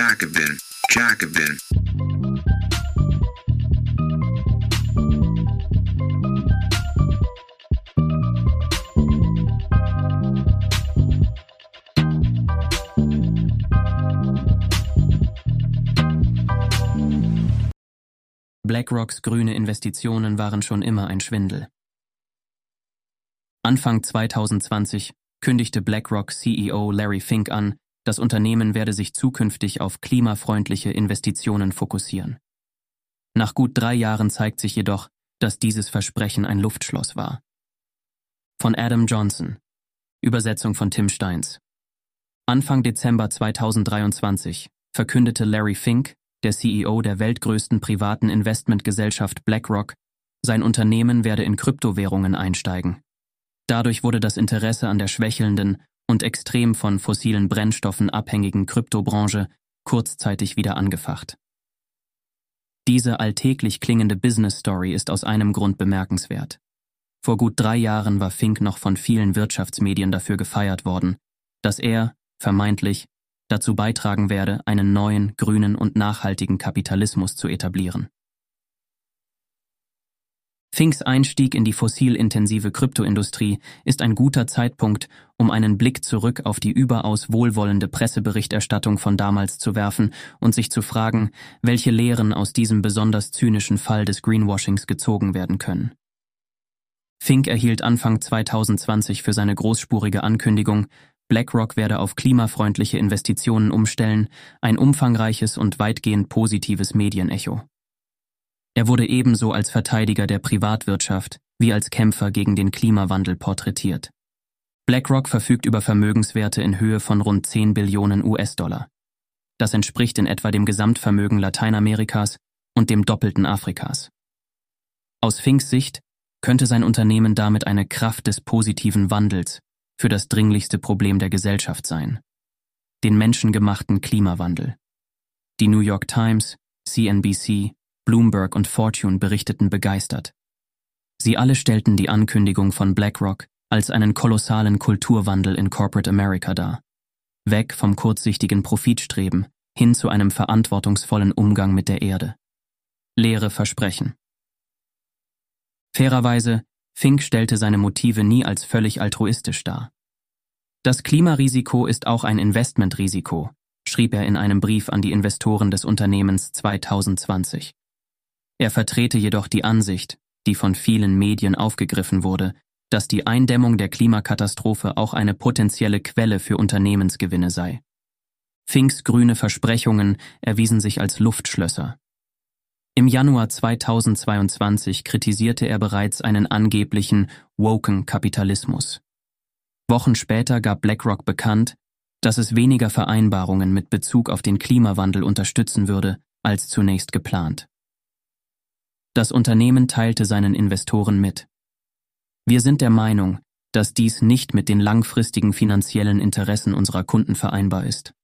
Jacobin, Jacobin. BlackRocks grüne Investitionen waren schon immer ein Schwindel. Anfang 2020 kündigte BlackRock CEO Larry Fink an, das Unternehmen werde sich zukünftig auf klimafreundliche Investitionen fokussieren. Nach gut drei Jahren zeigt sich jedoch, dass dieses Versprechen ein Luftschloss war. Von Adam Johnson. Übersetzung von Tim Steins. Anfang Dezember 2023 verkündete Larry Fink, der CEO der weltgrößten privaten Investmentgesellschaft BlackRock, sein Unternehmen werde in Kryptowährungen einsteigen. Dadurch wurde das Interesse an der schwächelnden und extrem von fossilen Brennstoffen abhängigen Kryptobranche kurzzeitig wieder angefacht. Diese alltäglich klingende Business Story ist aus einem Grund bemerkenswert. Vor gut drei Jahren war Fink noch von vielen Wirtschaftsmedien dafür gefeiert worden, dass er, vermeintlich, dazu beitragen werde, einen neuen, grünen und nachhaltigen Kapitalismus zu etablieren. Finks Einstieg in die fossilintensive Kryptoindustrie ist ein guter Zeitpunkt, um einen Blick zurück auf die überaus wohlwollende Presseberichterstattung von damals zu werfen und sich zu fragen, welche Lehren aus diesem besonders zynischen Fall des Greenwashings gezogen werden können. Fink erhielt Anfang 2020 für seine großspurige Ankündigung, BlackRock werde auf klimafreundliche Investitionen umstellen, ein umfangreiches und weitgehend positives Medienecho. Er wurde ebenso als Verteidiger der Privatwirtschaft wie als Kämpfer gegen den Klimawandel porträtiert. BlackRock verfügt über Vermögenswerte in Höhe von rund 10 Billionen US-Dollar. Das entspricht in etwa dem Gesamtvermögen Lateinamerikas und dem Doppelten Afrikas. Aus Finks Sicht könnte sein Unternehmen damit eine Kraft des positiven Wandels für das dringlichste Problem der Gesellschaft sein. Den menschengemachten Klimawandel. Die New York Times, CNBC Bloomberg und Fortune berichteten begeistert. Sie alle stellten die Ankündigung von BlackRock als einen kolossalen Kulturwandel in Corporate America dar. Weg vom kurzsichtigen Profitstreben hin zu einem verantwortungsvollen Umgang mit der Erde. Leere Versprechen. Fairerweise, Fink stellte seine Motive nie als völlig altruistisch dar. Das Klimarisiko ist auch ein Investmentrisiko, schrieb er in einem Brief an die Investoren des Unternehmens 2020. Er vertrete jedoch die Ansicht, die von vielen Medien aufgegriffen wurde, dass die Eindämmung der Klimakatastrophe auch eine potenzielle Quelle für Unternehmensgewinne sei. Finks grüne Versprechungen erwiesen sich als Luftschlösser. Im Januar 2022 kritisierte er bereits einen angeblichen woken Kapitalismus. Wochen später gab BlackRock bekannt, dass es weniger Vereinbarungen mit Bezug auf den Klimawandel unterstützen würde, als zunächst geplant. Das Unternehmen teilte seinen Investoren mit. Wir sind der Meinung, dass dies nicht mit den langfristigen finanziellen Interessen unserer Kunden vereinbar ist.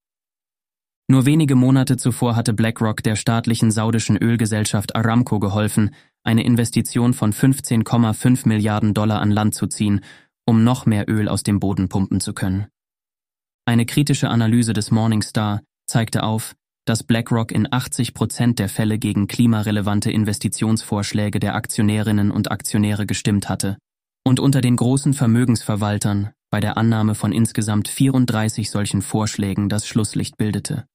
Nur wenige Monate zuvor hatte BlackRock der staatlichen saudischen Ölgesellschaft Aramco geholfen, eine Investition von 15,5 Milliarden Dollar an Land zu ziehen, um noch mehr Öl aus dem Boden pumpen zu können. Eine kritische Analyse des Morningstar zeigte auf, dass BlackRock in 80 Prozent der Fälle gegen klimarelevante Investitionsvorschläge der Aktionärinnen und Aktionäre gestimmt hatte und unter den großen Vermögensverwaltern bei der Annahme von insgesamt 34 solchen Vorschlägen das Schlusslicht bildete.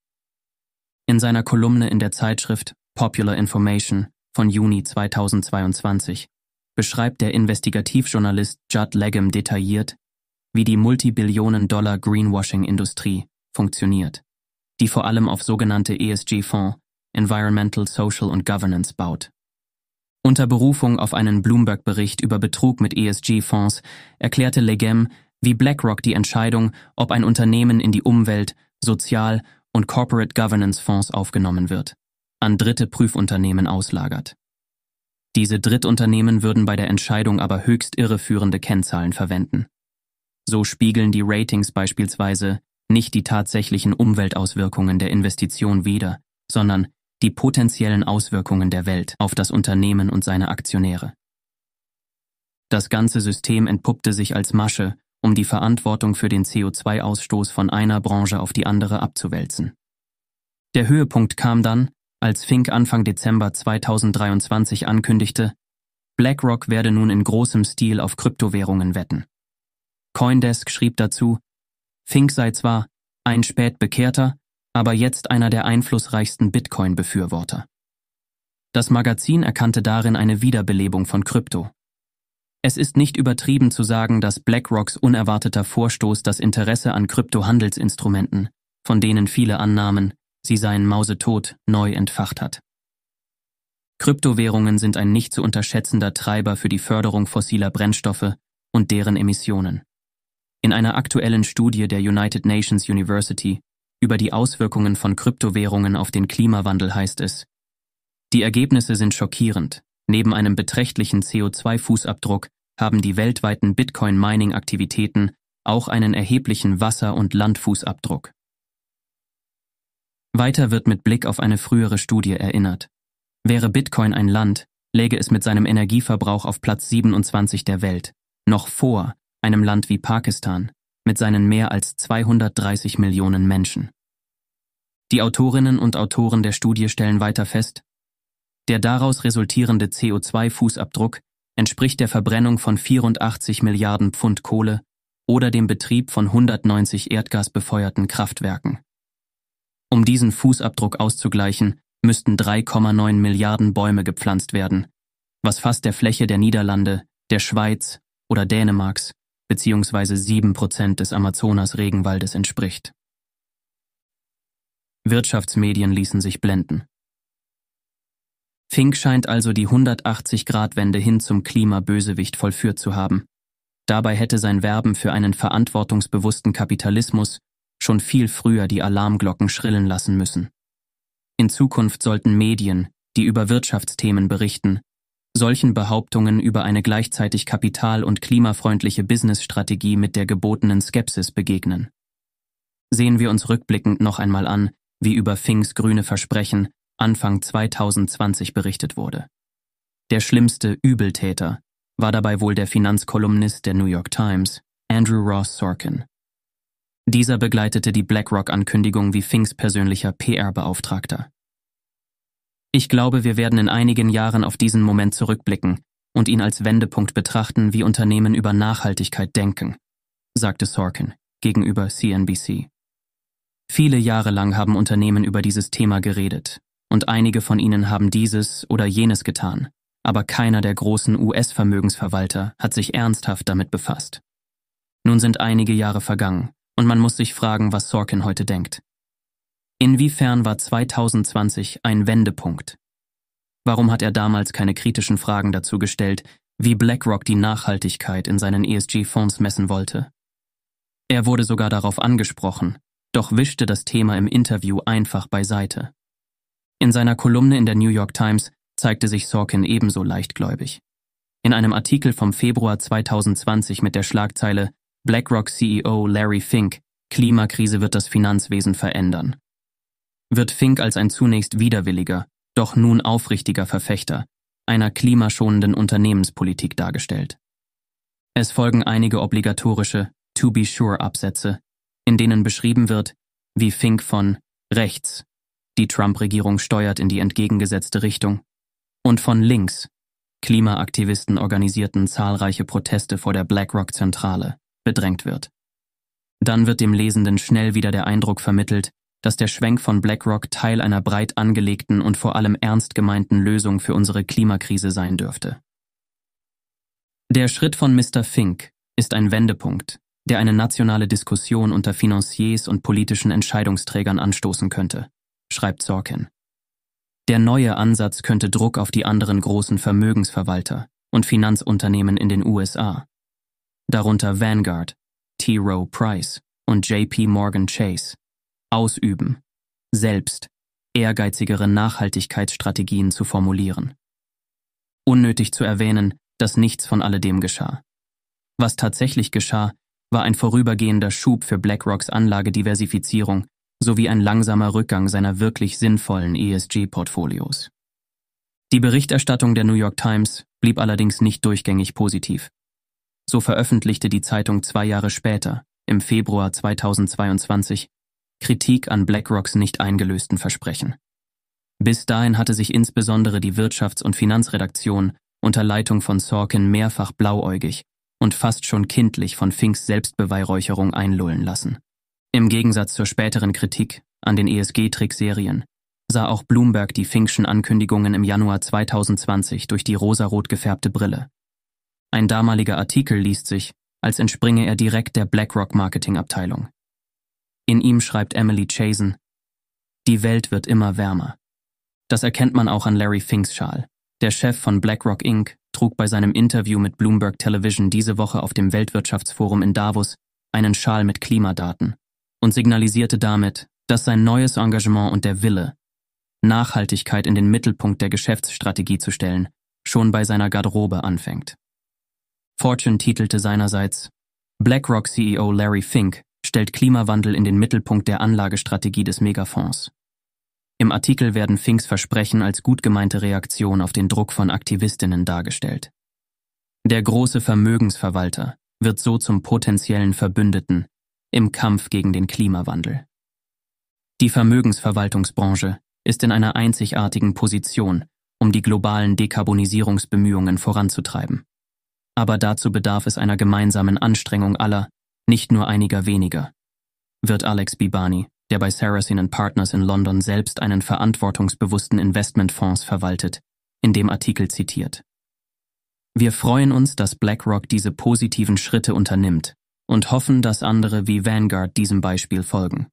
In seiner Kolumne in der Zeitschrift Popular Information von Juni 2022 beschreibt der Investigativjournalist Judd Legum detailliert, wie die Multibillionen-Dollar Greenwashing-Industrie funktioniert die vor allem auf sogenannte ESG-Fonds, Environmental, Social und Governance baut. Unter Berufung auf einen Bloomberg-Bericht über Betrug mit ESG-Fonds erklärte Legem, wie BlackRock die Entscheidung, ob ein Unternehmen in die Umwelt, Sozial- und Corporate Governance-Fonds aufgenommen wird, an dritte Prüfunternehmen auslagert. Diese Drittunternehmen würden bei der Entscheidung aber höchst irreführende Kennzahlen verwenden. So spiegeln die Ratings beispielsweise nicht die tatsächlichen Umweltauswirkungen der Investition wider, sondern die potenziellen Auswirkungen der Welt auf das Unternehmen und seine Aktionäre. Das ganze System entpuppte sich als Masche, um die Verantwortung für den CO2-Ausstoß von einer Branche auf die andere abzuwälzen. Der Höhepunkt kam dann, als Fink Anfang Dezember 2023 ankündigte, BlackRock werde nun in großem Stil auf Kryptowährungen wetten. Coindesk schrieb dazu, Fink sei zwar ein spät bekehrter, aber jetzt einer der einflussreichsten Bitcoin-Befürworter. Das Magazin erkannte darin eine Wiederbelebung von Krypto. Es ist nicht übertrieben zu sagen, dass BlackRocks unerwarteter Vorstoß das Interesse an Kryptohandelsinstrumenten, von denen viele annahmen, sie seien mausetot, neu entfacht hat. Kryptowährungen sind ein nicht zu unterschätzender Treiber für die Förderung fossiler Brennstoffe und deren Emissionen. In einer aktuellen Studie der United Nations University über die Auswirkungen von Kryptowährungen auf den Klimawandel heißt es, die Ergebnisse sind schockierend. Neben einem beträchtlichen CO2-Fußabdruck haben die weltweiten Bitcoin-Mining-Aktivitäten auch einen erheblichen Wasser- und Landfußabdruck. Weiter wird mit Blick auf eine frühere Studie erinnert. Wäre Bitcoin ein Land, läge es mit seinem Energieverbrauch auf Platz 27 der Welt, noch vor einem Land wie Pakistan, mit seinen mehr als 230 Millionen Menschen. Die Autorinnen und Autoren der Studie stellen weiter fest, der daraus resultierende CO2-Fußabdruck entspricht der Verbrennung von 84 Milliarden Pfund Kohle oder dem Betrieb von 190 erdgasbefeuerten Kraftwerken. Um diesen Fußabdruck auszugleichen, müssten 3,9 Milliarden Bäume gepflanzt werden, was fast der Fläche der Niederlande, der Schweiz oder Dänemarks beziehungsweise sieben Prozent des Amazonas-Regenwaldes entspricht. Wirtschaftsmedien ließen sich blenden. Fink scheint also die 180-Grad-Wende hin zum Klimabösewicht vollführt zu haben. Dabei hätte sein Werben für einen verantwortungsbewussten Kapitalismus schon viel früher die Alarmglocken schrillen lassen müssen. In Zukunft sollten Medien, die über Wirtschaftsthemen berichten, solchen Behauptungen über eine gleichzeitig kapital- und klimafreundliche Businessstrategie mit der gebotenen Skepsis begegnen. Sehen wir uns rückblickend noch einmal an, wie über Finks grüne Versprechen Anfang 2020 berichtet wurde. Der schlimmste Übeltäter war dabei wohl der Finanzkolumnist der New York Times, Andrew Ross Sorkin. Dieser begleitete die BlackRock-Ankündigung wie Finks persönlicher PR-Beauftragter. Ich glaube, wir werden in einigen Jahren auf diesen Moment zurückblicken und ihn als Wendepunkt betrachten, wie Unternehmen über Nachhaltigkeit denken, sagte Sorkin gegenüber CNBC. Viele Jahre lang haben Unternehmen über dieses Thema geredet, und einige von ihnen haben dieses oder jenes getan, aber keiner der großen US-Vermögensverwalter hat sich ernsthaft damit befasst. Nun sind einige Jahre vergangen, und man muss sich fragen, was Sorkin heute denkt. Inwiefern war 2020 ein Wendepunkt? Warum hat er damals keine kritischen Fragen dazu gestellt, wie BlackRock die Nachhaltigkeit in seinen ESG-Fonds messen wollte? Er wurde sogar darauf angesprochen, doch wischte das Thema im Interview einfach beiseite. In seiner Kolumne in der New York Times zeigte sich Sorkin ebenso leichtgläubig. In einem Artikel vom Februar 2020 mit der Schlagzeile BlackRock CEO Larry Fink Klimakrise wird das Finanzwesen verändern wird Fink als ein zunächst widerwilliger, doch nun aufrichtiger Verfechter einer klimaschonenden Unternehmenspolitik dargestellt. Es folgen einige obligatorische To Be Sure Absätze, in denen beschrieben wird, wie Fink von rechts die Trump-Regierung steuert in die entgegengesetzte Richtung und von links Klimaaktivisten organisierten zahlreiche Proteste vor der BlackRock-Zentrale bedrängt wird. Dann wird dem Lesenden schnell wieder der Eindruck vermittelt, dass der Schwenk von BlackRock Teil einer breit angelegten und vor allem ernst gemeinten Lösung für unsere Klimakrise sein dürfte. Der Schritt von Mr. Fink ist ein Wendepunkt, der eine nationale Diskussion unter Financiers und politischen Entscheidungsträgern anstoßen könnte, schreibt Sorkin. Der neue Ansatz könnte Druck auf die anderen großen Vermögensverwalter und Finanzunternehmen in den USA, darunter Vanguard, T. Rowe Price und JP Morgan Chase, ausüben, selbst ehrgeizigere Nachhaltigkeitsstrategien zu formulieren. Unnötig zu erwähnen, dass nichts von alledem geschah. Was tatsächlich geschah, war ein vorübergehender Schub für BlackRocks Anlagediversifizierung sowie ein langsamer Rückgang seiner wirklich sinnvollen ESG-Portfolios. Die Berichterstattung der New York Times blieb allerdings nicht durchgängig positiv. So veröffentlichte die Zeitung zwei Jahre später, im Februar 2022, Kritik an BlackRocks nicht eingelösten Versprechen. Bis dahin hatte sich insbesondere die Wirtschafts- und Finanzredaktion unter Leitung von Sorkin mehrfach blauäugig und fast schon kindlich von Finks Selbstbeweihräucherung einlullen lassen. Im Gegensatz zur späteren Kritik an den ESG-Trickserien sah auch Bloomberg die Finkschen Ankündigungen im Januar 2020 durch die rosarot gefärbte Brille. Ein damaliger Artikel liest sich, als entspringe er direkt der BlackRock Marketingabteilung. In ihm schreibt Emily Chazen, die Welt wird immer wärmer. Das erkennt man auch an Larry Finks Schal. Der Chef von BlackRock Inc. trug bei seinem Interview mit Bloomberg Television diese Woche auf dem Weltwirtschaftsforum in Davos einen Schal mit Klimadaten und signalisierte damit, dass sein neues Engagement und der Wille, Nachhaltigkeit in den Mittelpunkt der Geschäftsstrategie zu stellen, schon bei seiner Garderobe anfängt. Fortune titelte seinerseits BlackRock CEO Larry Fink stellt Klimawandel in den Mittelpunkt der Anlagestrategie des Megafonds. Im Artikel werden Finks Versprechen als gut gemeinte Reaktion auf den Druck von Aktivistinnen dargestellt. Der große Vermögensverwalter wird so zum potenziellen Verbündeten im Kampf gegen den Klimawandel. Die Vermögensverwaltungsbranche ist in einer einzigartigen Position, um die globalen Dekarbonisierungsbemühungen voranzutreiben. Aber dazu bedarf es einer gemeinsamen Anstrengung aller, nicht nur einiger weniger. Wird Alex Bibani, der bei Saracen Partners in London selbst einen verantwortungsbewussten Investmentfonds verwaltet, in dem Artikel zitiert. Wir freuen uns, dass BlackRock diese positiven Schritte unternimmt und hoffen, dass andere wie Vanguard diesem Beispiel folgen.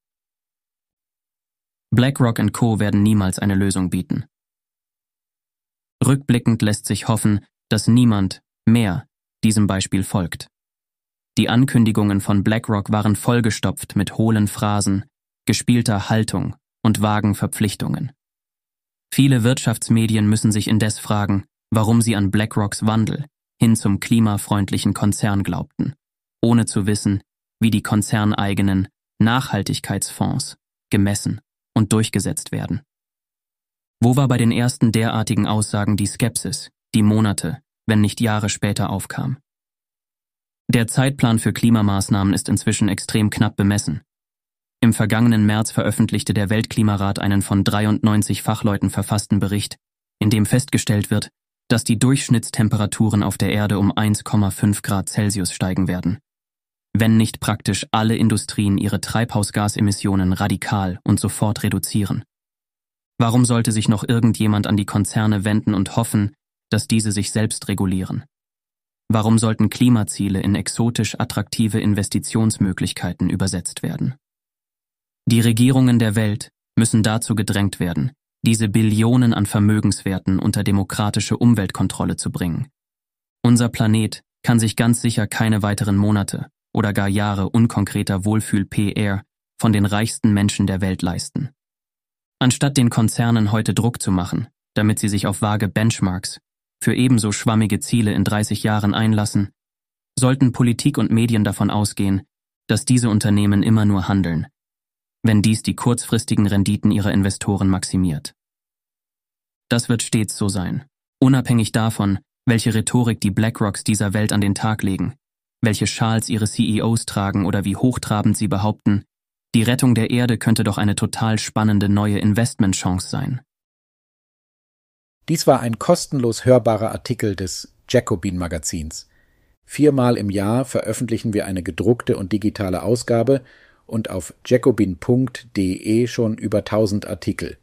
BlackRock Co. werden niemals eine Lösung bieten. Rückblickend lässt sich hoffen, dass niemand mehr diesem Beispiel folgt. Die Ankündigungen von BlackRock waren vollgestopft mit hohlen Phrasen, gespielter Haltung und vagen Verpflichtungen. Viele Wirtschaftsmedien müssen sich indes fragen, warum sie an BlackRocks Wandel hin zum klimafreundlichen Konzern glaubten, ohne zu wissen, wie die konzerneigenen Nachhaltigkeitsfonds gemessen und durchgesetzt werden. Wo war bei den ersten derartigen Aussagen die Skepsis, die Monate, wenn nicht Jahre später aufkam? Der Zeitplan für Klimamaßnahmen ist inzwischen extrem knapp bemessen. Im vergangenen März veröffentlichte der Weltklimarat einen von 93 Fachleuten verfassten Bericht, in dem festgestellt wird, dass die Durchschnittstemperaturen auf der Erde um 1,5 Grad Celsius steigen werden wenn nicht praktisch alle Industrien ihre Treibhausgasemissionen radikal und sofort reduzieren. Warum sollte sich noch irgendjemand an die Konzerne wenden und hoffen, dass diese sich selbst regulieren? Warum sollten Klimaziele in exotisch attraktive Investitionsmöglichkeiten übersetzt werden? Die Regierungen der Welt müssen dazu gedrängt werden, diese Billionen an Vermögenswerten unter demokratische Umweltkontrolle zu bringen. Unser Planet kann sich ganz sicher keine weiteren Monate oder gar Jahre unkonkreter Wohlfühl-PR von den reichsten Menschen der Welt leisten. Anstatt den Konzernen heute Druck zu machen, damit sie sich auf vage Benchmarks für ebenso schwammige Ziele in 30 Jahren einlassen, sollten Politik und Medien davon ausgehen, dass diese Unternehmen immer nur handeln, wenn dies die kurzfristigen Renditen ihrer Investoren maximiert. Das wird stets so sein, unabhängig davon, welche Rhetorik die BlackRocks dieser Welt an den Tag legen, welche Schals ihre CEOs tragen oder wie hochtrabend sie behaupten, die Rettung der Erde könnte doch eine total spannende neue Investmentchance sein. Dies war ein kostenlos hörbarer Artikel des Jacobin Magazins. Viermal im Jahr veröffentlichen wir eine gedruckte und digitale Ausgabe und auf jacobin.de schon über 1000 Artikel.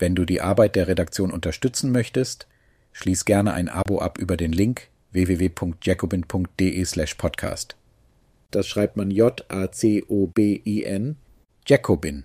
Wenn du die Arbeit der Redaktion unterstützen möchtest, schließ gerne ein Abo ab über den Link www.jacobin.de slash podcast. Das schreibt man J-A-C-O-B-I-N, Jacobin.